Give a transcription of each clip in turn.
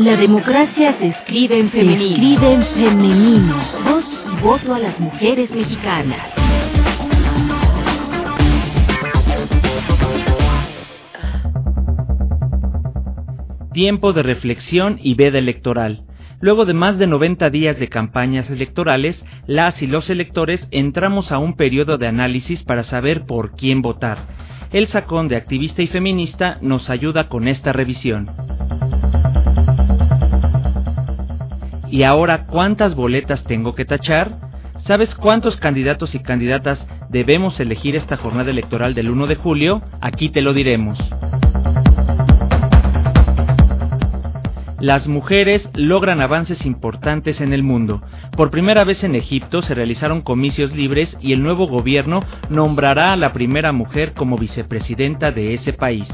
La democracia se escribe en femenino. Se escribe en femenino. Voz y voto a las mujeres mexicanas. Tiempo de reflexión y veda electoral. Luego de más de 90 días de campañas electorales, las y los electores entramos a un periodo de análisis para saber por quién votar. El sacón de activista y feminista nos ayuda con esta revisión. ¿Y ahora cuántas boletas tengo que tachar? ¿Sabes cuántos candidatos y candidatas debemos elegir esta jornada electoral del 1 de julio? Aquí te lo diremos. Las mujeres logran avances importantes en el mundo. Por primera vez en Egipto se realizaron comicios libres y el nuevo gobierno nombrará a la primera mujer como vicepresidenta de ese país.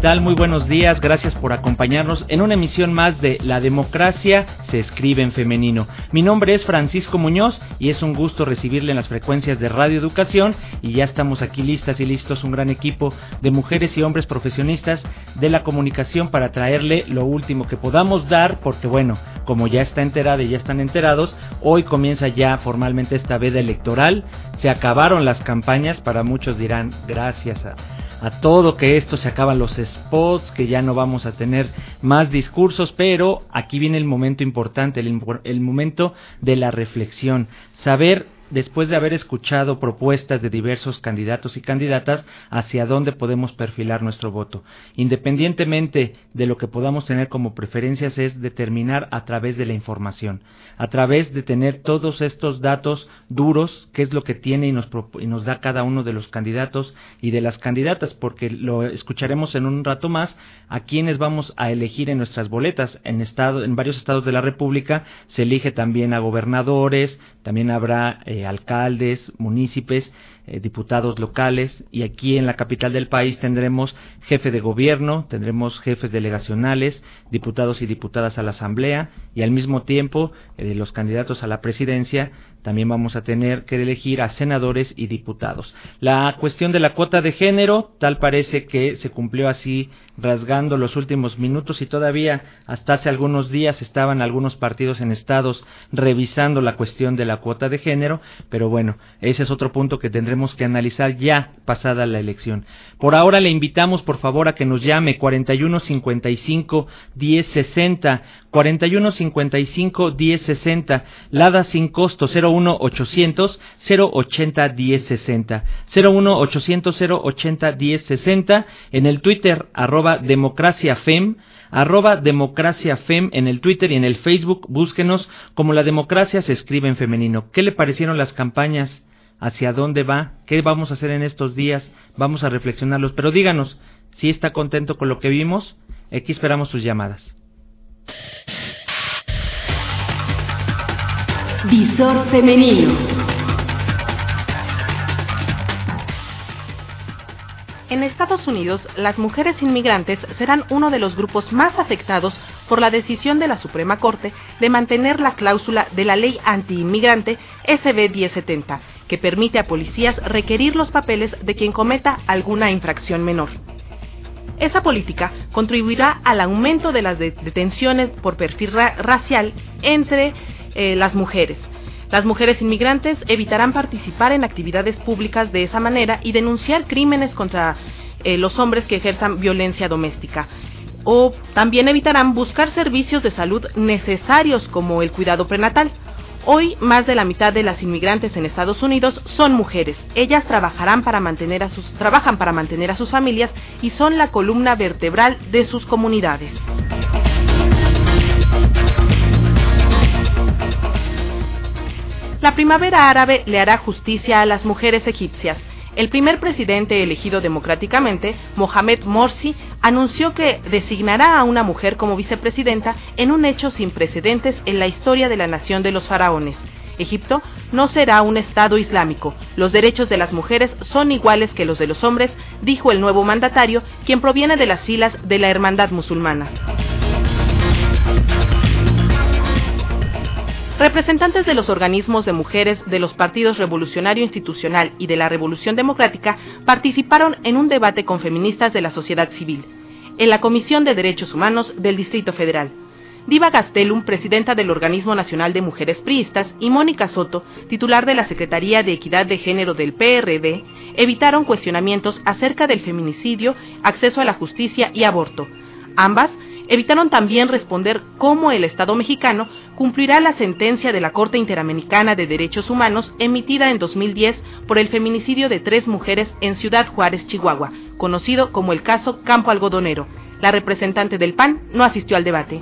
Tal? Muy buenos días, gracias por acompañarnos en una emisión más de La democracia se escribe en femenino. Mi nombre es Francisco Muñoz y es un gusto recibirle en las frecuencias de Radio Educación y ya estamos aquí listas y listos un gran equipo de mujeres y hombres profesionistas de la comunicación para traerle lo último que podamos dar porque bueno, como ya está enterada y ya están enterados, hoy comienza ya formalmente esta veda electoral, se acabaron las campañas, para muchos dirán gracias a a todo, que esto se acaban los spots, que ya no vamos a tener más discursos, pero aquí viene el momento importante, el, el momento de la reflexión, saber después de haber escuchado propuestas de diversos candidatos y candidatas, hacia dónde podemos perfilar nuestro voto. Independientemente de lo que podamos tener como preferencias, es determinar a través de la información, a través de tener todos estos datos duros, qué es lo que tiene y nos, y nos da cada uno de los candidatos y de las candidatas, porque lo escucharemos en un rato más, a quienes vamos a elegir en nuestras boletas. En, estado, en varios estados de la República se elige también a gobernadores, también habrá eh, alcaldes, municipios, eh, diputados locales y aquí en la capital del país tendremos jefe de gobierno, tendremos jefes delegacionales, diputados y diputadas a la asamblea y al mismo tiempo eh, los candidatos a la presidencia también vamos a tener que elegir a senadores y diputados. La cuestión de la cuota de género, tal parece que se cumplió así rasgando los últimos minutos y todavía hasta hace algunos días estaban algunos partidos en estados revisando la cuestión de la cuota de género, pero bueno, ese es otro punto que tendremos que analizar ya pasada la elección. Por ahora le invitamos por favor a que nos llame 4155 1060 4155 1060 Lada sin costo 01 800 080 1060 01 800 080 1060 en el Twitter arroba democraciafem arroba democraciafem en el Twitter y en el Facebook búsquenos como la democracia se escribe en femenino. ¿Qué le parecieron las campañas? ¿Hacia dónde va? ¿Qué vamos a hacer en estos días? Vamos a reflexionarlos. Pero díganos si está contento con lo que vimos. Aquí esperamos sus llamadas. Visor femenino. En Estados Unidos, las mujeres inmigrantes serán uno de los grupos más afectados por la decisión de la Suprema Corte de mantener la cláusula de la ley antiinmigrante SB 1070, que permite a policías requerir los papeles de quien cometa alguna infracción menor. Esa política contribuirá al aumento de las detenciones por perfil racial entre eh, las mujeres. Las mujeres inmigrantes evitarán participar en actividades públicas de esa manera y denunciar crímenes contra eh, los hombres que ejerzan violencia doméstica. O también evitarán buscar servicios de salud necesarios como el cuidado prenatal. Hoy más de la mitad de las inmigrantes en Estados Unidos son mujeres. Ellas trabajarán para mantener a sus, trabajan para mantener a sus familias y son la columna vertebral de sus comunidades. La primavera árabe le hará justicia a las mujeres egipcias. El primer presidente elegido democráticamente, Mohamed Morsi, anunció que designará a una mujer como vicepresidenta en un hecho sin precedentes en la historia de la nación de los faraones. Egipto no será un Estado islámico. Los derechos de las mujeres son iguales que los de los hombres, dijo el nuevo mandatario, quien proviene de las filas de la Hermandad musulmana. Representantes de los organismos de mujeres de los partidos Revolucionario Institucional y de la Revolución Democrática participaron en un debate con feministas de la sociedad civil en la Comisión de Derechos Humanos del Distrito Federal. Diva Gastelum, presidenta del Organismo Nacional de Mujeres Priistas, y Mónica Soto, titular de la Secretaría de Equidad de Género del PRD, evitaron cuestionamientos acerca del feminicidio, acceso a la justicia y aborto. Ambas evitaron también responder cómo el Estado mexicano cumplirá la sentencia de la Corte Interamericana de Derechos Humanos emitida en 2010 por el feminicidio de tres mujeres en Ciudad Juárez, Chihuahua, conocido como el caso Campo Algodonero. La representante del PAN no asistió al debate.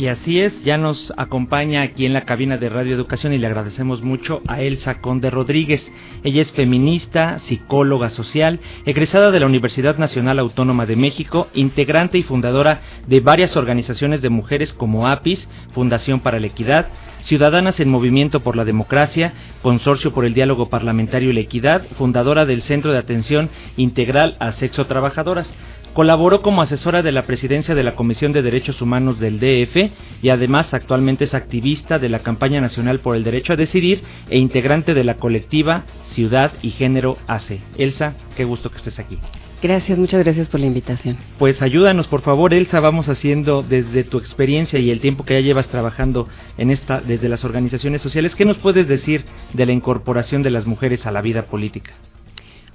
Y así es, ya nos acompaña aquí en la cabina de Radio Educación y le agradecemos mucho a Elsa Conde Rodríguez. Ella es feminista, psicóloga social, egresada de la Universidad Nacional Autónoma de México, integrante y fundadora de varias organizaciones de mujeres como APIS, Fundación para la Equidad, Ciudadanas en Movimiento por la Democracia, Consorcio por el Diálogo Parlamentario y la Equidad, fundadora del Centro de Atención Integral a Sexo Trabajadoras. Colaboró como asesora de la presidencia de la Comisión de Derechos Humanos del DF y además actualmente es activista de la Campaña Nacional por el Derecho a Decidir e integrante de la colectiva Ciudad y Género ACE. Elsa, qué gusto que estés aquí. Gracias, muchas gracias por la invitación. Pues ayúdanos, por favor, Elsa, vamos haciendo desde tu experiencia y el tiempo que ya llevas trabajando en esta desde las organizaciones sociales, ¿qué nos puedes decir de la incorporación de las mujeres a la vida política?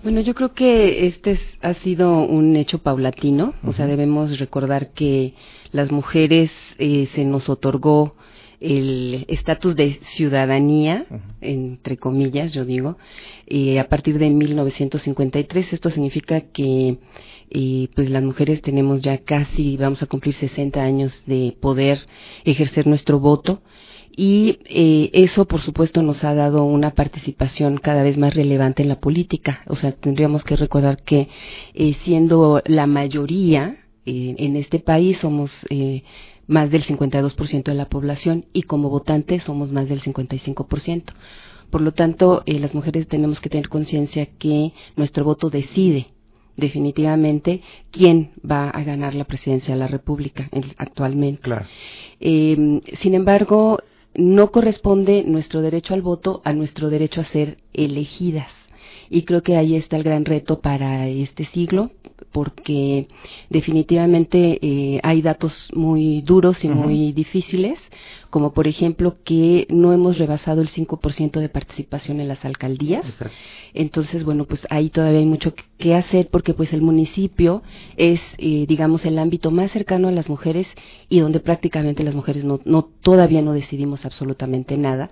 Bueno, yo creo que este ha sido un hecho paulatino, o sea, debemos recordar que las mujeres eh, se nos otorgó el estatus de ciudadanía, entre comillas, yo digo, eh, a partir de 1953. Esto significa que eh, pues las mujeres tenemos ya casi, vamos a cumplir 60 años de poder ejercer nuestro voto y eh, eso por supuesto nos ha dado una participación cada vez más relevante en la política. O sea, tendríamos que recordar que eh, siendo la mayoría eh, en este país somos más del 52% de la población y como votantes somos más del 55%. Por lo tanto, las mujeres tenemos que tener conciencia que nuestro voto decide definitivamente quién va a ganar la presidencia de la República actualmente. Claro. sin embargo, no corresponde nuestro derecho al voto a nuestro derecho a ser elegidas. Y creo que ahí está el gran reto para este siglo, porque definitivamente eh, hay datos muy duros y muy difíciles, como por ejemplo que no hemos rebasado el 5% de participación en las alcaldías. Entonces, bueno, pues ahí todavía hay mucho que hacer porque pues el municipio es, eh, digamos, el ámbito más cercano a las mujeres y donde prácticamente las mujeres no, no todavía no decidimos absolutamente nada.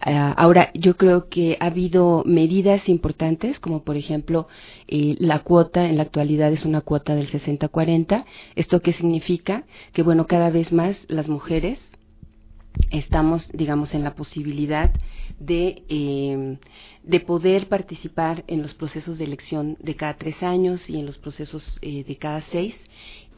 Ah, ahora, yo creo que ha habido medidas importantes, como por ejemplo eh, la cuota, en la actualidad es una cuota del 60-40. ¿Esto qué significa? Que, bueno, cada vez más las mujeres estamos, digamos, en la posibilidad de, eh, de poder participar en los procesos de elección de cada tres años y en los procesos eh, de cada seis.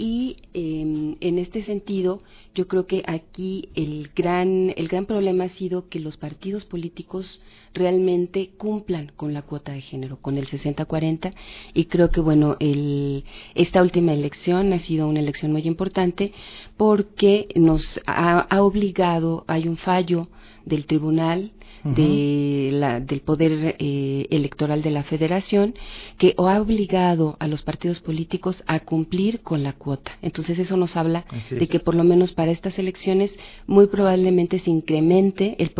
Y eh, en este sentido, yo creo que aquí el gran, el gran problema ha sido que los partidos políticos realmente cumplan con la cuota de género, con el 60-40. Y creo que, bueno, el, esta última elección ha sido una elección muy importante porque nos ha, ha obligado, hay un fallo del tribunal de la, del poder eh, electoral de la federación que ha obligado a los partidos políticos a cumplir con la cuota. Entonces eso nos habla de que por lo menos para estas elecciones muy probablemente se incremente el,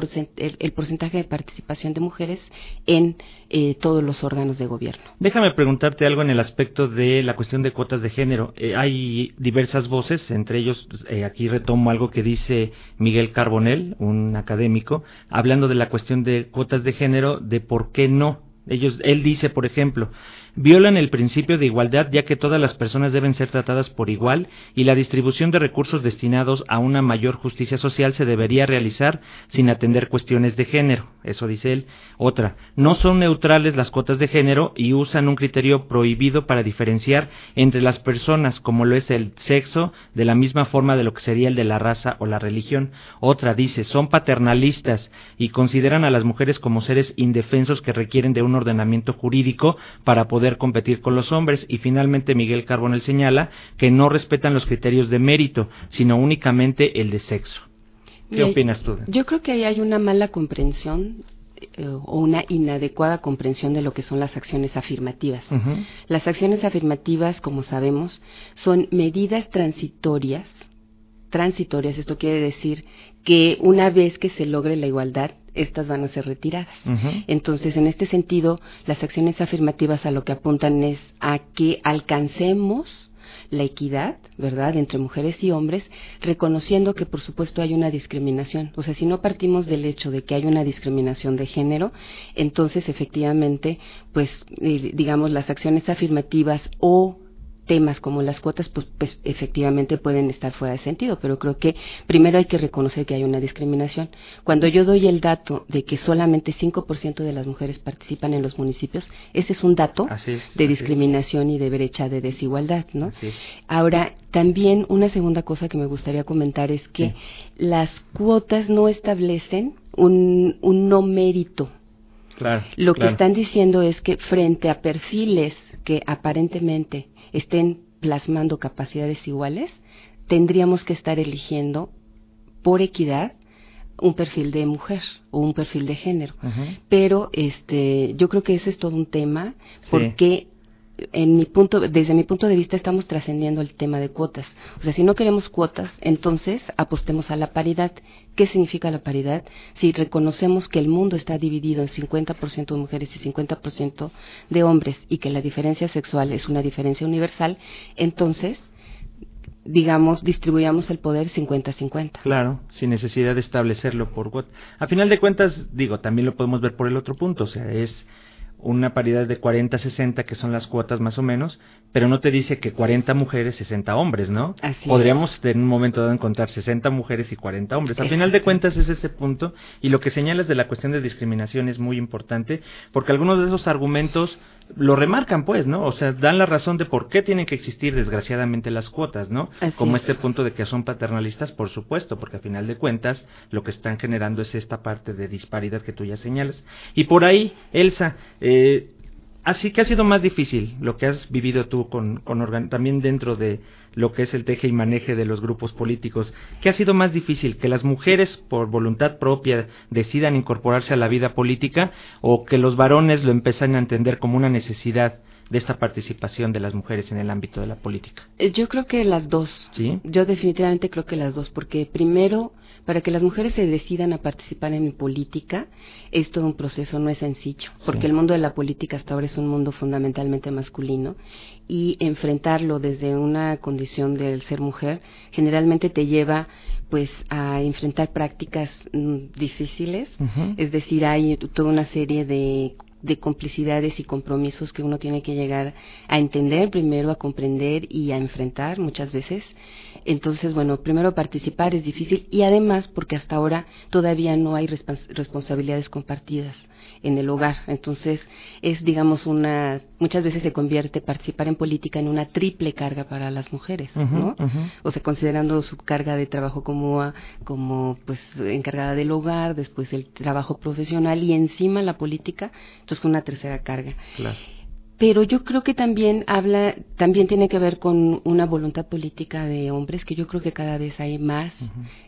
el, porcentaje de participación de mujeres en eh, todos los órganos de gobierno. Déjame preguntarte algo en el aspecto de la cuestión de cuotas de género. Eh, hay diversas voces, entre ellos aquí retomo algo que dice Miguel Carbonell, un académico, hablando de la cuestión de cuotas de género, de por qué no. Ellos, él dice, por ejemplo, violan el principio de igualdad ya que todas las personas deben ser tratadas por igual y la distribución de recursos destinados a una mayor justicia social se debería realizar sin atender cuestiones de género. Eso dice él. Otra, no son neutrales las cuotas de género y usan un criterio prohibido para diferenciar entre las personas como lo es el sexo de la misma forma de lo que sería el de la raza o la religión. Otra dice, son paternalistas y consideran a las mujeres como seres indefensos que requieren de un ordenamiento jurídico para poder competir con los hombres. Y finalmente Miguel Carbonell señala que no respetan los criterios de mérito, sino únicamente el de sexo. ¿Qué opinas tú? Yo creo que ahí hay una mala comprensión eh, o una inadecuada comprensión de lo que son las acciones afirmativas. Las acciones afirmativas, como sabemos, son medidas transitorias. Transitorias, esto quiere decir que una vez que se logre la igualdad, estas van a ser retiradas. Entonces, en este sentido, las acciones afirmativas a lo que apuntan es a que alcancemos la equidad, ¿verdad?, entre mujeres y hombres, reconociendo que por supuesto hay una discriminación. O sea, si no partimos del hecho de que hay una discriminación de género, entonces efectivamente, pues, eh, digamos, las acciones afirmativas o temas como las cuotas, pues, pues, efectivamente pueden estar fuera de sentido, pero creo que primero hay que reconocer que hay una discriminación. Cuando yo doy el dato de que solamente 5% de las mujeres participan en los municipios, ese es un dato de discriminación y de brecha de desigualdad, ¿no? Ahora, también una segunda cosa que me gustaría comentar es que las cuotas no establecen un, un no mérito. Claro, Lo que están diciendo es que frente a perfiles que aparentemente estén plasmando capacidades iguales, tendríamos que estar eligiendo por equidad un perfil de mujer o un perfil de género. Pero este, yo creo que ese es todo un tema porque en mi punto, desde mi punto de vista estamos trascendiendo el tema de cuotas. O sea, si no queremos cuotas, entonces apostemos a la paridad. ¿Qué significa la paridad? Si reconocemos que el mundo está dividido en 50% de mujeres y 50% de hombres y que la diferencia sexual es una diferencia universal, entonces digamos, distribuyamos el poder 50-50. Claro, sin necesidad de establecerlo por cuotas. A final de cuentas, digo, también lo podemos ver por el otro punto, o sea, es una paridad de 40-60, que son las cuotas más o menos, pero no te dice que 40 mujeres, 60 hombres, ¿no? Podríamos en un momento dado encontrar 60 mujeres y 40 hombres. Al final de cuentas es ese punto, y lo que señalas de la cuestión de discriminación es muy importante, porque algunos de esos argumentos lo remarcan, pues, ¿no? O sea, dan la razón de por qué tienen que existir, desgraciadamente, las cuotas, ¿no? Como este punto de que son paternalistas, por supuesto, porque a final de cuentas lo que están generando es esta parte de disparidad que tú ya señalas. Y por ahí, Elsa, eh, así que ha sido más difícil lo que has vivido tú con, también dentro de lo que es el teje y maneje de los grupos políticos. ¿Qué ha sido más difícil? ¿Que las mujeres, por voluntad propia, decidan incorporarse a la vida política o que los varones lo empiezan a entender como una necesidad de esta participación de las mujeres en el ámbito de la política? Eh, yo creo que las dos. ¿Sí? Yo definitivamente creo que las dos, porque primero para que las mujeres se decidan a participar en política es todo un proceso, no es sencillo, porque el mundo de la política hasta ahora es un mundo fundamentalmente masculino y enfrentarlo desde una condición del ser mujer generalmente te lleva pues a enfrentar prácticas mm, difíciles, es decir, hay toda una serie de de complicidades y compromisos que uno tiene que llegar a entender primero, a comprender y a enfrentar muchas veces. Entonces, bueno, primero participar es difícil y además porque hasta ahora todavía no hay responsabilidades compartidas en el hogar. Entonces, es, digamos, una, muchas veces se convierte participar en política en una triple carga para las mujeres, ¿no? O sea, considerando su carga de trabajo como, como, pues, encargada del hogar, después el trabajo profesional y encima la política, con una tercera carga. Claro. Pero yo creo que también habla, también tiene que ver con una voluntad política de hombres, que yo creo que cada vez hay más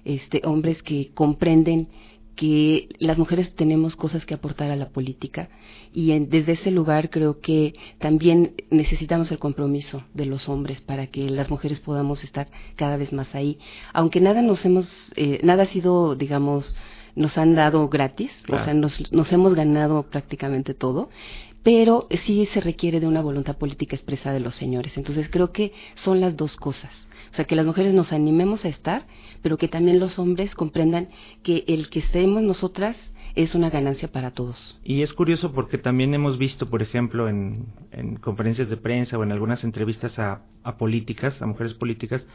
este, hombres que comprenden que las mujeres tenemos cosas que aportar a la política. Y desde ese lugar creo que también necesitamos el compromiso de los hombres para que las mujeres podamos estar cada vez más ahí. Aunque nada nos hemos eh, nada ha sido digamos nos han dado gratis o sea nos, nos hemos ganado prácticamente todo pero sí se requiere de una voluntad política expresa de los señores. Entonces creo que son las dos cosas. O sea, que las mujeres nos animemos a estar, pero que también los hombres comprendan que el que estemos nosotras es una ganancia para todos. Y es curioso porque también hemos visto, por ejemplo, en, conferencias de prensa o en algunas entrevistas a, políticas, a mujeres políticas,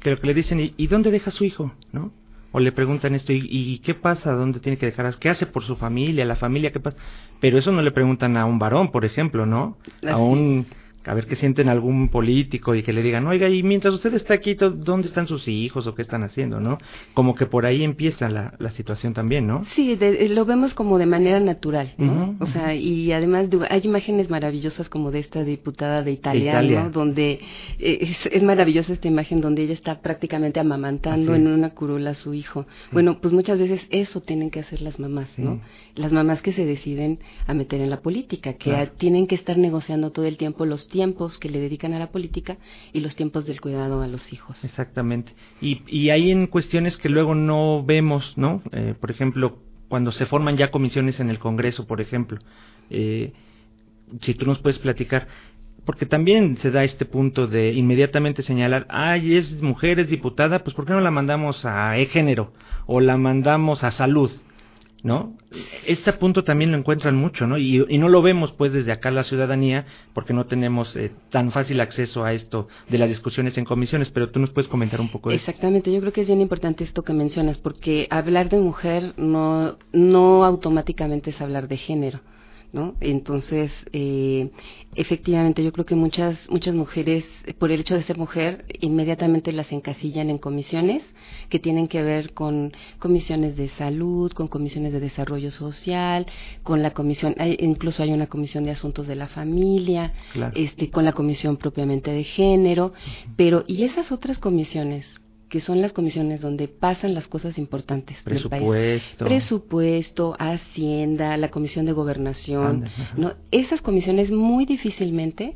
que lo que le dicen, ¿y, ¿y dónde deja su hijo? ¿No? O le preguntan esto, ¿y, qué pasa? ¿Dónde tiene que dejar? ¿Qué hace por su familia? ¿La familia qué pasa? Pero eso no le preguntan a un varón, por ejemplo, ¿no? A un a ver qué sienten algún político y que le digan, oiga, y mientras usted está aquí, ¿dónde están sus hijos o qué están haciendo, no? Como que por ahí empieza la, la situación también, ¿no? Sí, eh, lo vemos como de manera natural, ¿no? o sea, y además hay imágenes maravillosas como de esta diputada de Italia, Donde eh, es, maravillosa esta imagen donde ella está prácticamente amamantando en una curula a su hijo. Bueno, pues muchas veces eso tienen que hacer las mamás, ¿no? Las mamás que se deciden a meter en la política, que tienen que estar negociando todo el tiempo los tiempos que le dedican a la política y los tiempos del cuidado a los hijos. Exactamente. Y, y hay en cuestiones que luego no vemos, ¿no? Eh, por ejemplo, cuando se forman ya comisiones en el Congreso, por ejemplo. Eh, si tú nos puedes platicar, porque también se da este punto de inmediatamente señalar, ay, es mujer, es diputada, pues ¿por qué no la mandamos a e-género o la mandamos a salud? ¿No? Este punto también lo encuentran mucho, ¿no? Y, no lo vemos pues desde acá la ciudadanía porque no tenemos eh, tan fácil acceso a esto de las discusiones en comisiones, pero tú nos puedes comentar un poco de Exactamente, yo creo que es bien importante esto que mencionas porque hablar de mujer no, no automáticamente es hablar de género. ¿No? Entonces, eh, efectivamente, yo creo que muchas muchas mujeres, por el hecho de ser mujer, inmediatamente las encasillan en comisiones que tienen que ver con comisiones de salud, con comisiones de desarrollo social, con la comisión, incluso hay una comisión de asuntos de la familia, este, con la comisión propiamente de género, pero y esas otras comisiones que son las comisiones donde pasan las cosas importantes presupuesto del país. presupuesto. Hacienda la comisión de gobernación no esas comisiones muy difícilmente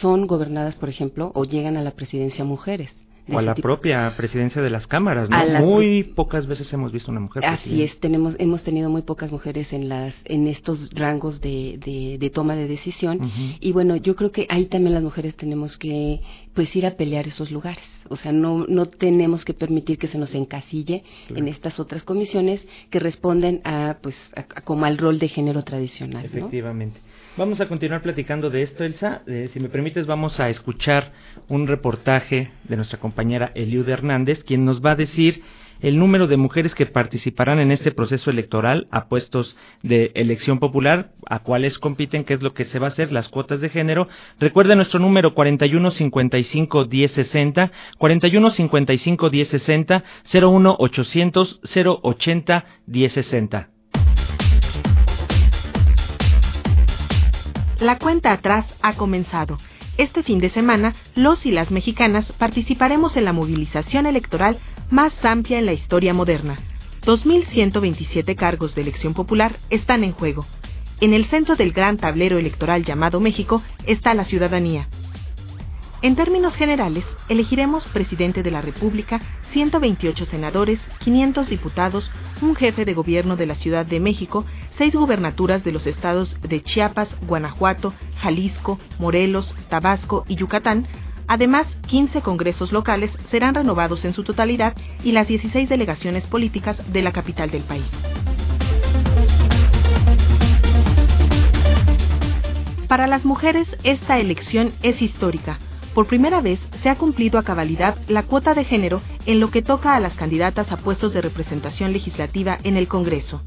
son gobernadas por ejemplo o llegan a la presidencia mujeres o a la propia presidencia de las cámaras, ¿no? Muy pocas veces hemos visto una mujer. Así es, tenemos, hemos tenido muy pocas mujeres en las, en estos rangos de, de, toma de decisión. Y bueno, yo creo que ahí también las mujeres tenemos que, pues, ir a pelear esos lugares. O sea, no, no tenemos que permitir que se nos encasille en estas otras comisiones que responden a, pues, como al rol de género tradicional. Efectivamente. Vamos a continuar platicando de esto, Elsa. Eh, si me permites, vamos a escuchar un reportaje de nuestra compañera Eliud Hernández, quien nos va a decir el número de mujeres que participarán en este proceso electoral a puestos de elección popular, a cuáles compiten, qué es lo que se va a hacer, las cuotas de género. Recuerda nuestro número 4155 1060, 4155 La cuenta atrás ha comenzado. Este fin de semana, los y las mexicanas participaremos en la movilización electoral más amplia en la historia moderna. 2.127 cargos de elección popular están en juego. En el centro del gran tablero electoral llamado México está la ciudadanía. En términos generales, elegiremos presidente de la República, 128 senadores, 500 diputados, un jefe de gobierno de la Ciudad de México, seis gubernaturas de los estados de Chiapas, Guanajuato, Jalisco, Morelos, Tabasco y Yucatán, Además, 15 congresos locales serán renovados en su totalidad y las 16 delegaciones políticas de la capital del país. Para las mujeres, esta elección es histórica por primera vez se ha cumplido a cabalidad la cuota de género en lo que toca a las candidatas a puestos de representación legislativa en el Congreso.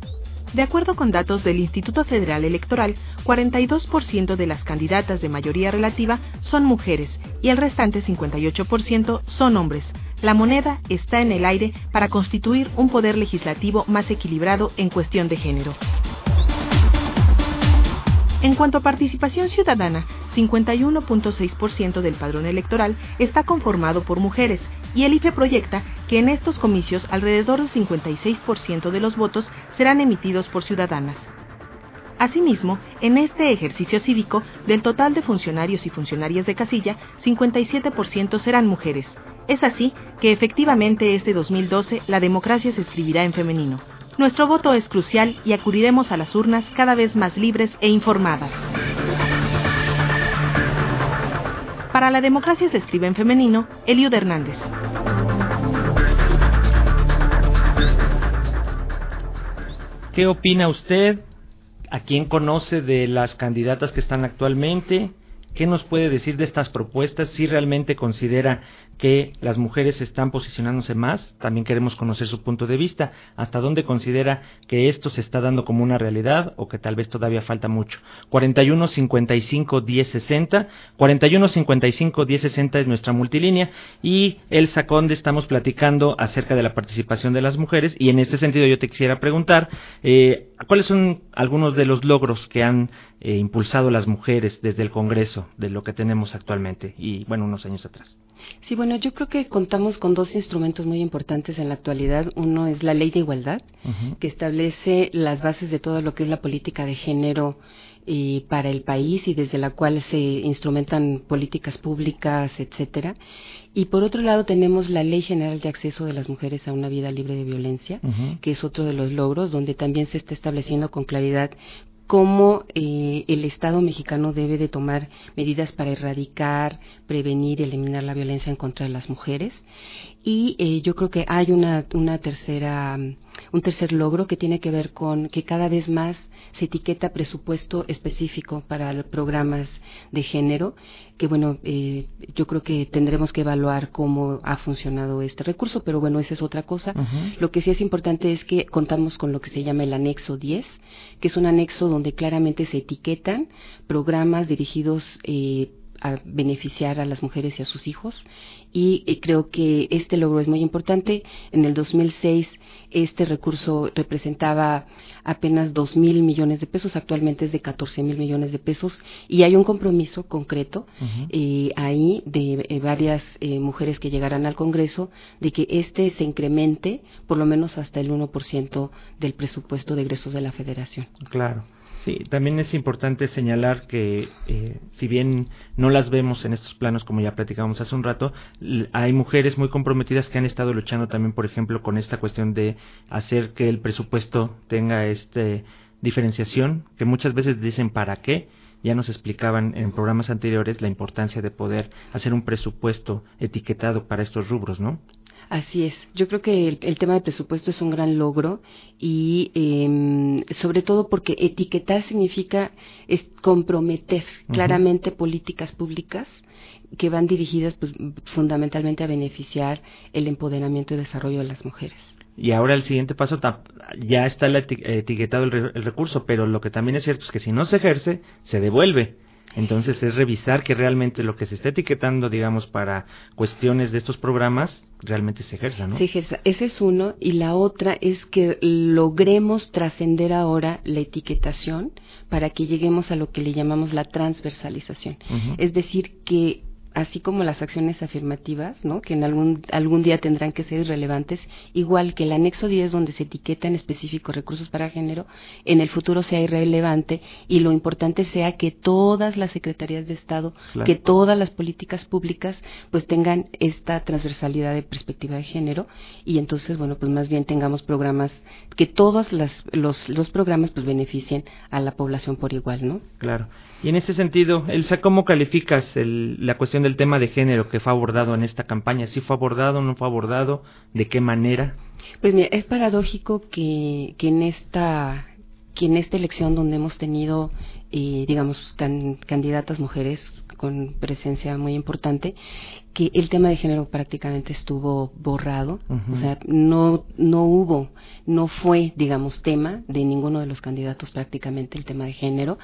De acuerdo con datos del Instituto Federal Electoral, 42% de las candidatas de mayoría relativa son mujeres y el restante 58% son hombres. La moneda está en el aire para constituir un poder legislativo más equilibrado en cuestión de género. En cuanto a participación ciudadana, 51.6% del padrón electoral está conformado por mujeres y el IFE proyecta que en estos comicios alrededor del 56% de los votos serán emitidos por ciudadanas. Asimismo, en este ejercicio cívico, del total de funcionarios y funcionarias de casilla, 57% serán mujeres. Es así que efectivamente este 2012 la democracia se escribirá en femenino. Nuestro voto es crucial y acudiremos a las urnas cada vez más libres e informadas. Para la democracia se escribe en femenino, Eliud Hernández. ¿Qué opina usted? ¿A quién conoce de las candidatas que están actualmente? ¿Qué nos puede decir de estas propuestas? Si realmente considera que las mujeres están posicionándose más, también queremos conocer su punto de vista, hasta dónde considera que esto se está dando como una realidad o que tal vez todavía falta mucho. 41 55 10 60, 41 55 10 60 es nuestra multilínea y el Saconde estamos platicando acerca de la participación de las mujeres y en este sentido yo te quisiera preguntar eh, cuáles son algunos de los logros que han eh, impulsado las mujeres desde el Congreso de lo que tenemos actualmente y bueno unos años atrás. Sí, bueno, yo creo que contamos con dos instrumentos muy importantes en la actualidad. Uno es la Ley de Igualdad, que establece las bases de todo lo que es la política de género para el país y desde la cual se instrumentan políticas públicas, etcétera. Y por otro lado tenemos la Ley General de Acceso de las Mujeres a una Vida Libre de Violencia, que es otro de los logros, donde también se está estableciendo con claridad cómo eh, el Estado mexicano debe de tomar medidas para erradicar, prevenir, eliminar la violencia en contra de las mujeres. Y eh, yo creo que hay una, una tercera, un tercer logro que tiene que ver con que cada vez más se etiqueta presupuesto específico para programas de género, que bueno, eh, yo creo que tendremos que evaluar cómo ha funcionado este recurso, pero bueno, esa es otra cosa. Lo que sí es importante es que contamos con lo que se llama el anexo 10, que es un anexo donde claramente se etiquetan programas dirigidos eh, a beneficiar a las mujeres y a sus hijos y, creo que este logro es muy importante. En el 2006 este recurso representaba apenas dos mil millones de pesos, actualmente es de 14 mil millones de pesos y hay un compromiso concreto eh, ahí de eh, varias eh, mujeres que llegarán al Congreso de que este se incremente por lo menos hasta el 1% del presupuesto de egresos de la Federación. Claro. Sí, también es importante señalar que eh, si bien no las vemos en estos planos como ya platicamos hace un rato, hay mujeres muy comprometidas que han estado luchando también, por ejemplo, con esta cuestión de hacer que el presupuesto tenga esta diferenciación, que muchas veces dicen para qué, ya nos explicaban en programas anteriores la importancia de poder hacer un presupuesto etiquetado para estos rubros, ¿no? Así es. Yo creo que el, tema del presupuesto es un gran logro y eh, sobre todo porque etiquetar significa es comprometer claramente políticas públicas que van dirigidas pues, fundamentalmente a beneficiar el empoderamiento y desarrollo de las mujeres. Y ahora el siguiente paso ya está etiquetado el recurso, pero lo que también es cierto es que si no se ejerce, se devuelve. Entonces es revisar que realmente lo que se está etiquetando, digamos, para cuestiones de estos programas, realmente se ejerza, ¿no? Se ejerza. Ese es uno. Y la otra es que logremos trascender ahora la etiquetación para que lleguemos a lo que le llamamos la transversalización. Es decir, que así como las acciones afirmativas, ¿no? que en algún, algún día tendrán que ser irrelevantes, igual que el anexo 10 donde se etiqueta en específico recursos para género, en el futuro sea irrelevante y lo importante sea que todas las secretarías de Estado, que todas las políticas públicas pues tengan esta transversalidad de perspectiva de género y entonces, bueno, pues más bien tengamos programas, que todos las, los, los programas pues beneficien a la población por igual, ¿no? Claro. Y en ese sentido, Elsa, ¿cómo calificas la cuestión del tema de género que fue abordado en esta campaña? ¿Sí fue abordado, no fue abordado? ¿De qué manera? Pues mira, es paradójico que, que en esta que en esta elección donde hemos tenido, eh, digamos, candidatas mujeres con presencia muy importante, que el tema de género prácticamente estuvo borrado, o sea, no, no hubo, no fue, digamos, tema de ninguno de los candidatos prácticamente el tema de género.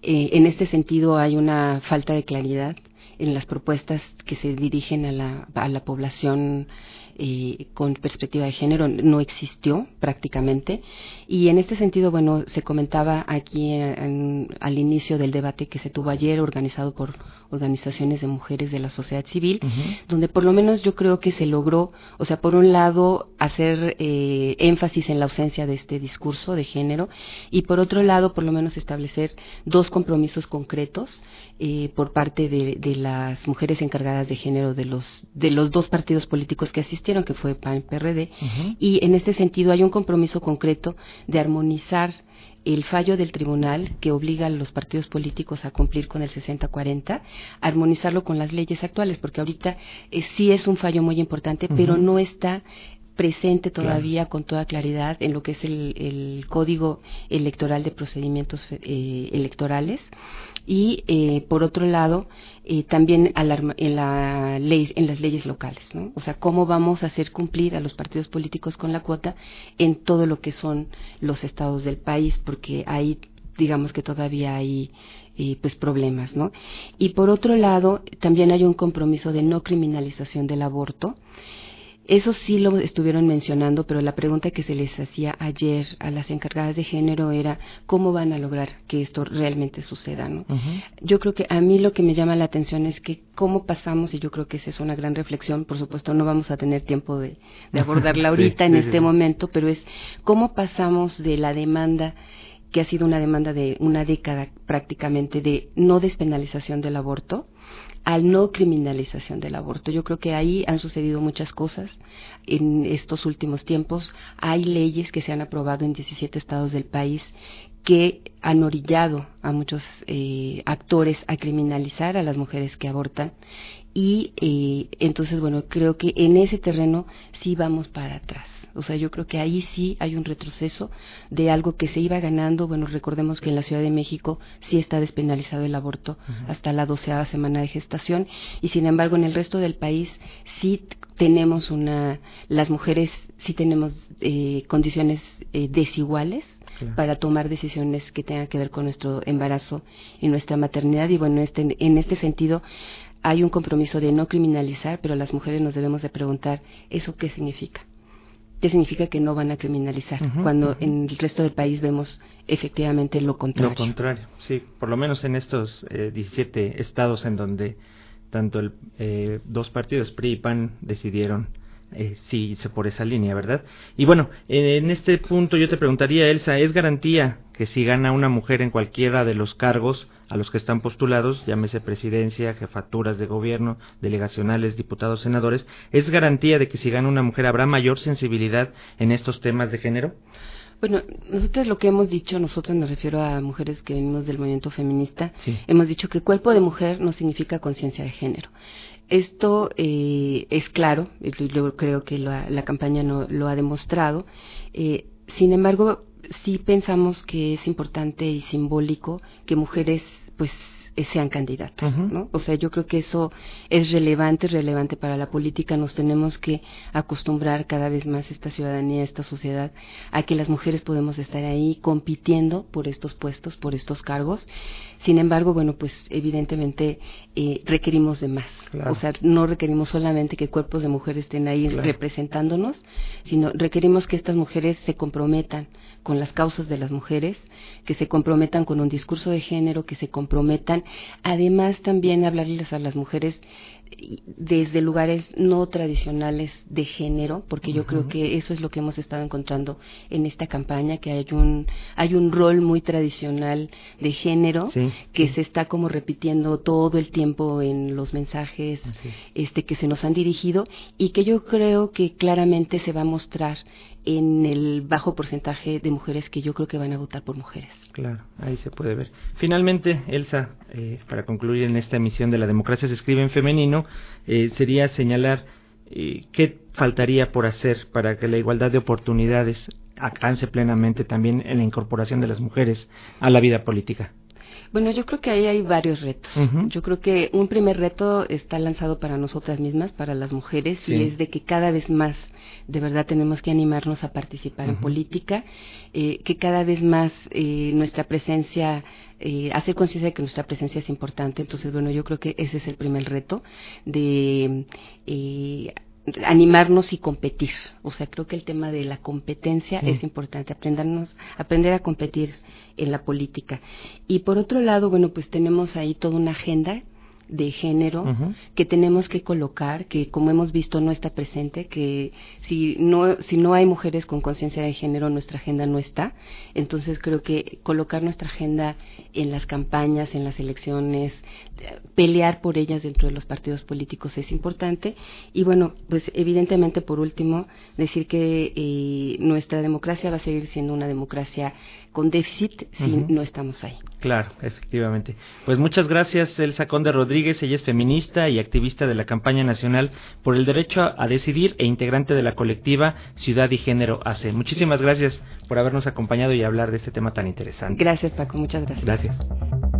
Eh, en este sentido hay una falta de claridad en las propuestas que se dirigen a la, a la población eh, con perspectiva de género no existió prácticamente. Y en este sentido, bueno, se comentaba aquí al inicio del debate que se tuvo ayer, organizado por organizaciones de mujeres de la sociedad civil, donde por lo menos yo creo que se logró, o sea, por un lado, hacer eh, énfasis en la ausencia de este discurso de género y por otro lado, por lo menos establecer dos compromisos concretos eh, por parte de, de, las mujeres encargadas de género de los de los dos partidos políticos que asistieron, que fue PAN PRD, y en este sentido hay un compromiso concreto de armonizar el fallo del tribunal que obliga a los partidos políticos a cumplir con el 60-40, armonizarlo con las leyes actuales, porque ahorita eh, sí es un fallo muy importante, pero no está presente todavía con toda claridad en lo que es el, Código Electoral de Procedimientos eh, Electorales y eh, por otro lado eh, también en, la ley, en las leyes locales, ¿no? O sea, cómo vamos a hacer cumplir a los partidos políticos con la cuota en todo lo que son los estados del país, porque ahí digamos que todavía hay eh, pues problemas, ¿no? Y por otro lado, también hay un compromiso de no criminalización del aborto. Eso sí lo estuvieron mencionando, pero la pregunta que se les hacía ayer a las encargadas de género era cómo van a lograr que esto realmente suceda, ¿no? Yo creo que a mí lo que me llama la atención es que cómo pasamos, y yo creo que esa es una gran reflexión, por supuesto no vamos a tener tiempo de, abordarla ahorita en este momento, pero es cómo pasamos de la demanda que ha sido una demanda de una década prácticamente de no despenalización del aborto al no criminalización del aborto. Yo creo que ahí han sucedido muchas cosas en estos últimos tiempos. Hay leyes que se han aprobado en 17 estados del país que han orillado a muchos eh, actores a criminalizar a las mujeres que abortan y eh, entonces bueno creo que en ese terreno sí vamos para atrás o sea, yo creo que ahí sí hay un retroceso de algo que se iba ganando. Bueno, recordemos que en la Ciudad de México sí está despenalizado el aborto hasta la doceava semana de gestación. Y sin embargo en el resto del país sí tenemos una, las mujeres sí tenemos eh, condiciones eh, desiguales para tomar decisiones que tengan que ver con nuestro embarazo y nuestra maternidad. Y bueno este, en este sentido hay un compromiso de no criminalizar pero las mujeres nos debemos de preguntar eso qué significa ¿qué significa que no van a criminalizar, cuando en el resto del país vemos efectivamente lo contrario. Lo contrario, sí, por lo menos en estos eh, 17 estados en donde tanto el eh, dos partidos PRI y PAN decidieron eh, sí por esa línea, ¿verdad? Y bueno, en este punto yo te preguntaría, Elsa, ¿es garantía que si gana una mujer en cualquiera de los cargos a los que están postulados, llámese presidencia, jefaturas de gobierno, delegacionales, diputados, senadores, ¿es garantía de que si gana una mujer habrá mayor sensibilidad en estos temas de género? Bueno, nosotros lo que hemos dicho, nosotros me refiero a mujeres que venimos del movimiento feminista, hemos dicho que cuerpo de mujer no significa conciencia de género. Esto eh, es claro, yo creo que la, campaña no, lo ha demostrado. Eh, sin embargo, sí pensamos que es importante y simbólico que mujeres pues sean candidatas, ¿no? O sea, yo creo que eso es relevante, relevante para la política. Nos tenemos que acostumbrar cada vez más esta ciudadanía, esta sociedad, a que las mujeres podemos estar ahí compitiendo por estos puestos, por estos cargos. Sin embargo, bueno, pues evidentemente eh, requerimos de más. O sea, no requerimos solamente que cuerpos de mujeres estén ahí representándonos, sino requerimos que estas mujeres se comprometan con las causas de las mujeres, que se comprometan con un discurso de género, que se comprometan, además también hablarles a las mujeres desde lugares no tradicionales de género, porque yo creo que eso es lo que hemos estado encontrando en esta campaña, que hay un hay un rol muy tradicional de género que se está como repitiendo todo el tiempo en los mensajes este que se nos han dirigido y que yo creo que claramente se va a mostrar en el bajo porcentaje de mujeres que yo creo que van a votar por mujeres. Claro, ahí se puede ver. Finalmente, Elsa, eh, para concluir en esta emisión de La democracia se escribe en femenino, eh, sería señalar eh, qué faltaría por hacer para que la igualdad de oportunidades alcance plenamente también en la incorporación de las mujeres a la vida política. Bueno, yo creo que ahí hay varios retos. Yo creo que un primer reto está lanzado para nosotras mismas, para las mujeres, y es de que cada vez más, de verdad, tenemos que animarnos a participar en política, eh, que cada vez más eh, nuestra presencia eh, hacer conciencia de que nuestra presencia es importante. Entonces, bueno, yo creo que ese es el primer reto de eh, animarnos y competir. O sea, creo que el tema de la competencia es importante, aprendernos, aprender a competir en la política. Y por otro lado, bueno, pues tenemos ahí toda una agenda de género que tenemos que colocar, que como hemos visto no está presente, que si no, si no hay mujeres con conciencia de género, nuestra agenda no está. Entonces creo que colocar nuestra agenda en las campañas, en las elecciones, pelear por ellas dentro de los partidos políticos es importante. Y bueno, pues evidentemente por último, decir que eh, nuestra democracia va a seguir siendo una democracia con déficit si no estamos ahí. Claro, efectivamente. Pues muchas gracias, Elsa Conde Rodríguez. Ella es feminista y activista de la campaña nacional por el derecho a decidir e integrante de la colectiva Ciudad y Género AC. Muchísimas gracias por habernos acompañado y hablar de este tema tan interesante. Gracias, Paco. Muchas gracias. Gracias.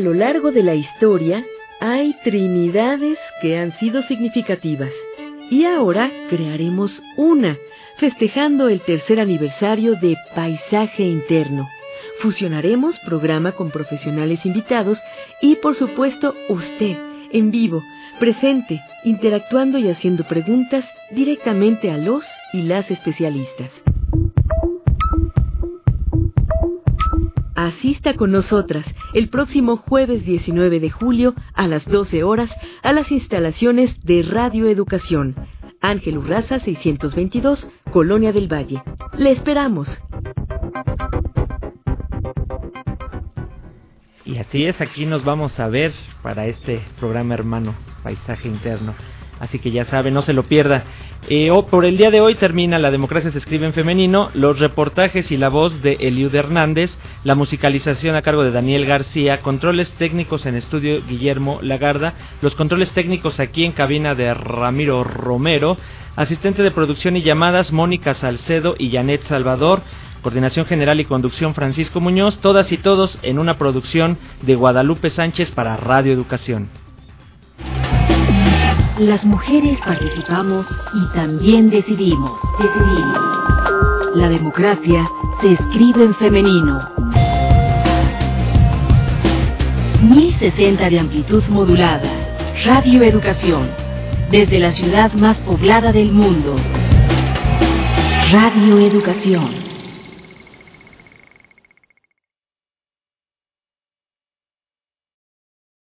A lo largo de la historia hay trinidades que han sido significativas y ahora crearemos una, festejando el tercer aniversario de Paisaje Interno. Fusionaremos programa con profesionales invitados y por supuesto usted, en vivo, presente, interactuando y haciendo preguntas directamente a los y las especialistas. Asista con nosotras el próximo jueves 19 de julio a las 12 horas a las instalaciones de Radio Educación. Ángel Urraza 622, Colonia del Valle. Le esperamos. Y así es, aquí nos vamos a ver para este programa hermano, Paisaje Interno. Así que ya sabe, no se lo pierda. Eh, por el día de hoy termina La Democracia se escribe en femenino, los reportajes y la voz de Eliud Hernández, la musicalización a cargo de Daniel García, controles técnicos en estudio Guillermo Lagarda, los controles técnicos aquí en cabina de Ramiro Romero, asistente de producción y llamadas Mónica Salcedo y Janet Salvador, coordinación general y conducción Francisco Muñoz, todas y todos en una producción de Guadalupe Sánchez para Radio Educación. Las mujeres participamos y también decidimos. Decidimos. La democracia se escribe en femenino. 1060 de amplitud modulada. Radio Educación. Desde la ciudad más poblada del mundo. Radio Educación.